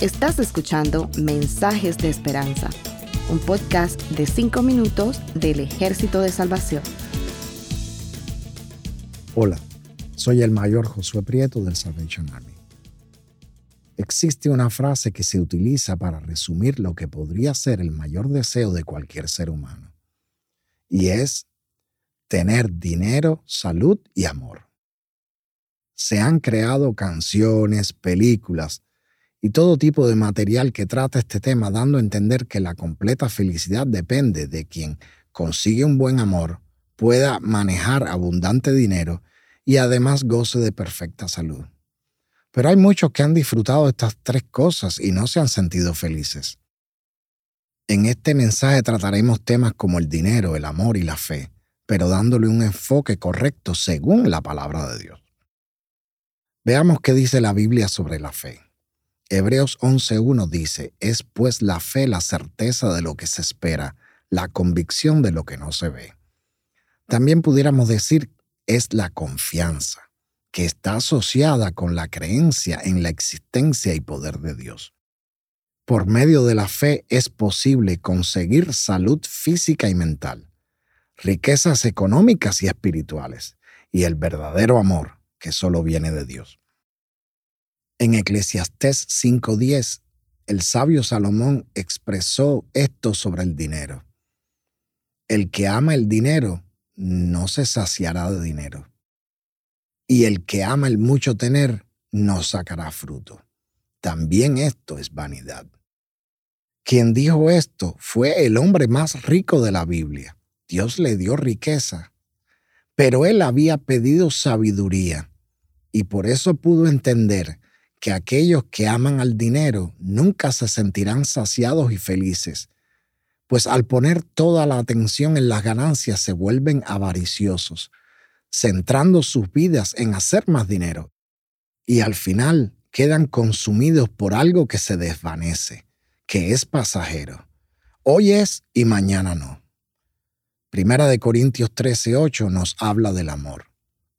Estás escuchando Mensajes de Esperanza, un podcast de 5 minutos del Ejército de Salvación. Hola, soy el mayor Josué Prieto del Salvation Army. Existe una frase que se utiliza para resumir lo que podría ser el mayor deseo de cualquier ser humano, y es tener dinero, salud y amor. Se han creado canciones, películas y todo tipo de material que trata este tema, dando a entender que la completa felicidad depende de quien consigue un buen amor, pueda manejar abundante dinero y además goce de perfecta salud. Pero hay muchos que han disfrutado estas tres cosas y no se han sentido felices. En este mensaje trataremos temas como el dinero, el amor y la fe, pero dándole un enfoque correcto según la palabra de Dios. Veamos qué dice la Biblia sobre la fe. Hebreos 11.1 dice, es pues la fe la certeza de lo que se espera, la convicción de lo que no se ve. También pudiéramos decir, es la confianza que está asociada con la creencia en la existencia y poder de Dios. Por medio de la fe es posible conseguir salud física y mental, riquezas económicas y espirituales, y el verdadero amor que solo viene de Dios. En Eclesiastés 5.10, el sabio Salomón expresó esto sobre el dinero. El que ama el dinero no se saciará de dinero y el que ama el mucho tener no sacará fruto. También esto es vanidad. Quien dijo esto fue el hombre más rico de la Biblia. Dios le dio riqueza, pero él había pedido sabiduría y por eso pudo entender que aquellos que aman al dinero nunca se sentirán saciados y felices, pues al poner toda la atención en las ganancias se vuelven avariciosos centrando sus vidas en hacer más dinero y al final quedan consumidos por algo que se desvanece, que es pasajero. Hoy es y mañana no. Primera de Corintios 13:8 nos habla del amor.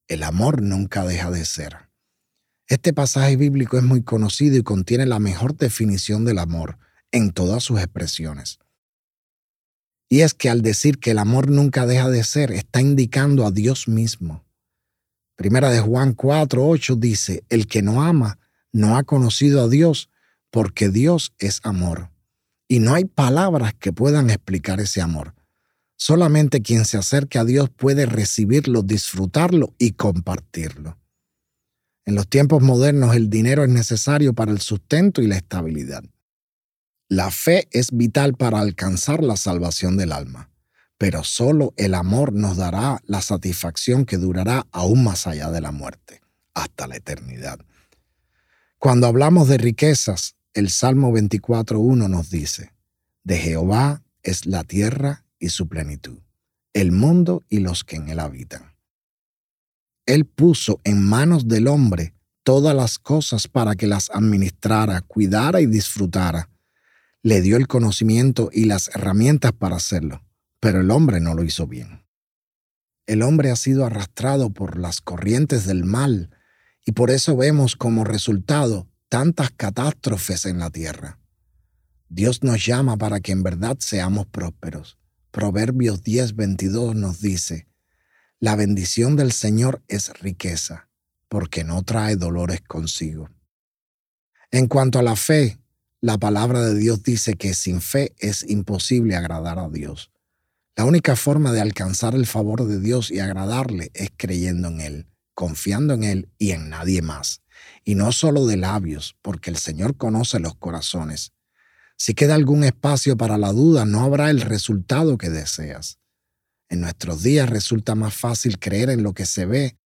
El amor nunca deja de ser. Este pasaje bíblico es muy conocido y contiene la mejor definición del amor en todas sus expresiones. Y es que al decir que el amor nunca deja de ser, está indicando a Dios mismo. Primera de Juan 4, 8 dice, el que no ama no ha conocido a Dios porque Dios es amor. Y no hay palabras que puedan explicar ese amor. Solamente quien se acerca a Dios puede recibirlo, disfrutarlo y compartirlo. En los tiempos modernos el dinero es necesario para el sustento y la estabilidad. La fe es vital para alcanzar la salvación del alma, pero solo el amor nos dará la satisfacción que durará aún más allá de la muerte, hasta la eternidad. Cuando hablamos de riquezas, el Salmo 24.1 nos dice, de Jehová es la tierra y su plenitud, el mundo y los que en él habitan. Él puso en manos del hombre todas las cosas para que las administrara, cuidara y disfrutara le dio el conocimiento y las herramientas para hacerlo, pero el hombre no lo hizo bien. El hombre ha sido arrastrado por las corrientes del mal y por eso vemos como resultado tantas catástrofes en la tierra. Dios nos llama para que en verdad seamos prósperos. Proverbios 10:22 nos dice, La bendición del Señor es riqueza, porque no trae dolores consigo. En cuanto a la fe, la palabra de Dios dice que sin fe es imposible agradar a Dios. La única forma de alcanzar el favor de Dios y agradarle es creyendo en Él, confiando en Él y en nadie más. Y no solo de labios, porque el Señor conoce los corazones. Si queda algún espacio para la duda, no habrá el resultado que deseas. En nuestros días resulta más fácil creer en lo que se ve,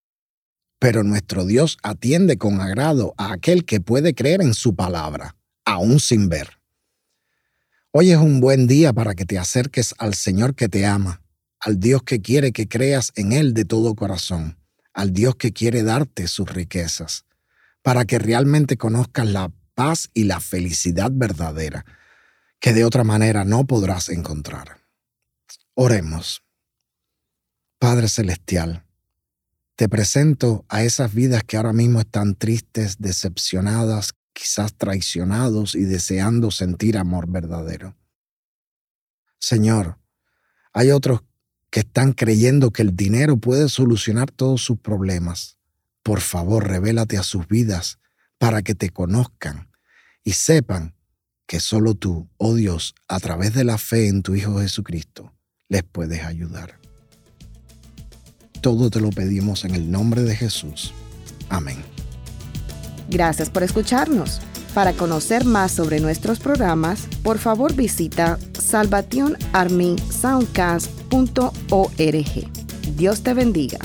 pero nuestro Dios atiende con agrado a aquel que puede creer en su palabra aún sin ver. Hoy es un buen día para que te acerques al Señor que te ama, al Dios que quiere que creas en Él de todo corazón, al Dios que quiere darte sus riquezas, para que realmente conozcas la paz y la felicidad verdadera, que de otra manera no podrás encontrar. Oremos. Padre Celestial, Te presento a esas vidas que ahora mismo están tristes, decepcionadas, quizás traicionados y deseando sentir amor verdadero. Señor, hay otros que están creyendo que el dinero puede solucionar todos sus problemas. Por favor, revélate a sus vidas para que te conozcan y sepan que solo tú, oh Dios, a través de la fe en tu Hijo Jesucristo, les puedes ayudar. Todo te lo pedimos en el nombre de Jesús. Amén. Gracias por escucharnos. Para conocer más sobre nuestros programas, por favor visita salvationarmysoundcast.org. Dios te bendiga.